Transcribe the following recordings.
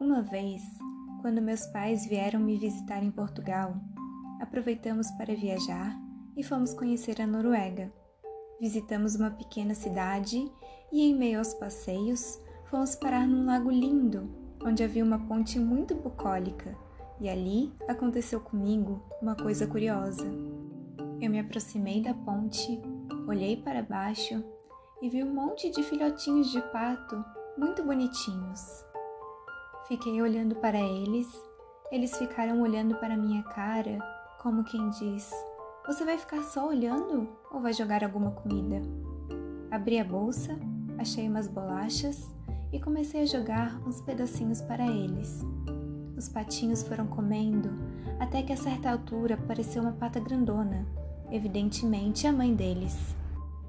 Uma vez, quando meus pais vieram me visitar em Portugal, aproveitamos para viajar e fomos conhecer a Noruega. Visitamos uma pequena cidade e, em meio aos passeios, fomos parar num lago lindo, onde havia uma ponte muito bucólica, e ali aconteceu comigo uma coisa curiosa. Eu me aproximei da ponte, olhei para baixo e vi um monte de filhotinhos de pato muito bonitinhos. Fiquei olhando para eles, eles ficaram olhando para minha cara, como quem diz: Você vai ficar só olhando ou vai jogar alguma comida? Abri a bolsa, achei umas bolachas e comecei a jogar uns pedacinhos para eles. Os patinhos foram comendo até que a certa altura apareceu uma pata grandona, evidentemente a mãe deles.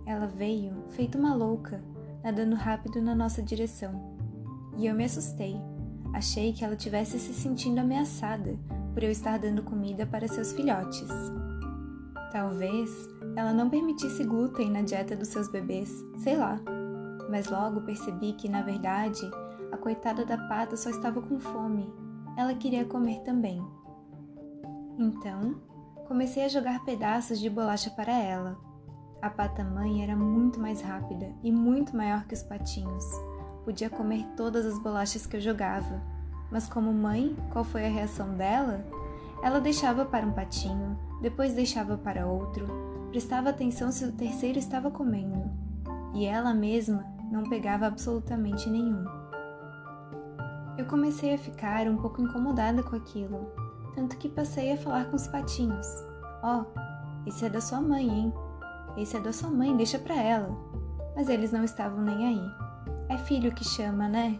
Ela veio, feito uma louca, nadando rápido na nossa direção. E eu me assustei Achei que ela tivesse se sentindo ameaçada por eu estar dando comida para seus filhotes. Talvez ela não permitisse glúten na dieta dos seus bebês, sei lá. Mas logo percebi que, na verdade, a coitada da pata só estava com fome. Ela queria comer também. Então, comecei a jogar pedaços de bolacha para ela. A pata mãe era muito mais rápida e muito maior que os patinhos podia comer todas as bolachas que eu jogava. Mas, como mãe, qual foi a reação dela? Ela deixava para um patinho, depois deixava para outro, prestava atenção se o terceiro estava comendo. E ela mesma não pegava absolutamente nenhum. Eu comecei a ficar um pouco incomodada com aquilo, tanto que passei a falar com os patinhos. Ó, oh, esse é da sua mãe, hein? Esse é da sua mãe, deixa pra ela. Mas eles não estavam nem aí. É filho que chama, né?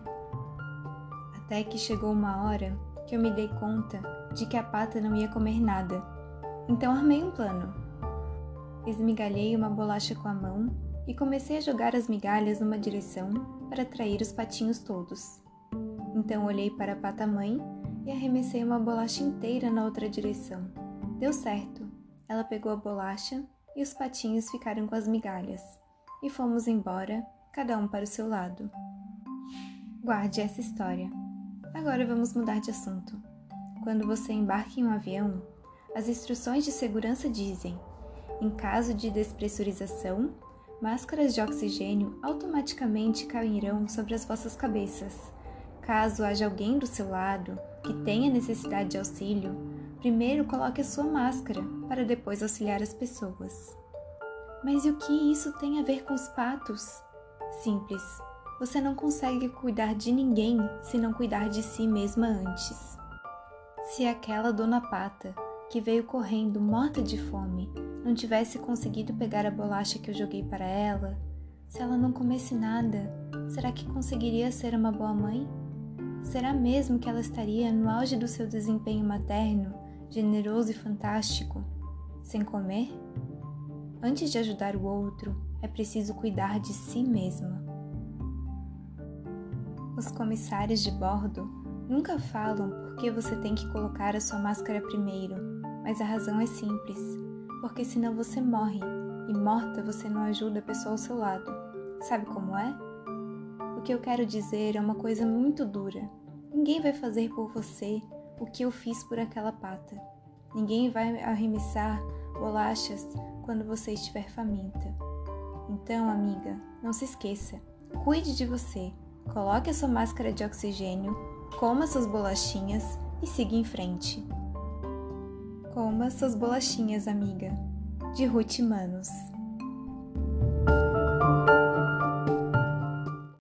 Até que chegou uma hora que eu me dei conta de que a pata não ia comer nada. Então armei um plano. Esmigalhei uma bolacha com a mão e comecei a jogar as migalhas numa direção para atrair os patinhos todos. Então olhei para a pata mãe e arremessei uma bolacha inteira na outra direção. Deu certo. Ela pegou a bolacha e os patinhos ficaram com as migalhas. E fomos embora cada um para o seu lado. Guarde essa história. Agora vamos mudar de assunto. Quando você embarca em um avião, as instruções de segurança dizem: em caso de despressurização, máscaras de oxigênio automaticamente cairão sobre as vossas cabeças. Caso haja alguém do seu lado que tenha necessidade de auxílio, primeiro coloque a sua máscara para depois auxiliar as pessoas. Mas e o que isso tem a ver com os patos? Simples. Você não consegue cuidar de ninguém se não cuidar de si mesma antes. Se aquela dona pata, que veio correndo morta de fome, não tivesse conseguido pegar a bolacha que eu joguei para ela, se ela não comesse nada, será que conseguiria ser uma boa mãe? Será mesmo que ela estaria no auge do seu desempenho materno, generoso e fantástico, sem comer? Antes de ajudar o outro, é preciso cuidar de si mesma. Os comissários de bordo nunca falam porque você tem que colocar a sua máscara primeiro, mas a razão é simples: porque senão você morre e morta você não ajuda a pessoa ao seu lado. Sabe como é? O que eu quero dizer é uma coisa muito dura. Ninguém vai fazer por você o que eu fiz por aquela pata. Ninguém vai arremessar bolachas quando você estiver faminta. Então, amiga, não se esqueça: cuide de você, coloque a sua máscara de oxigênio, coma suas bolachinhas e siga em frente. Coma suas bolachinhas, amiga. De Ruth Manos.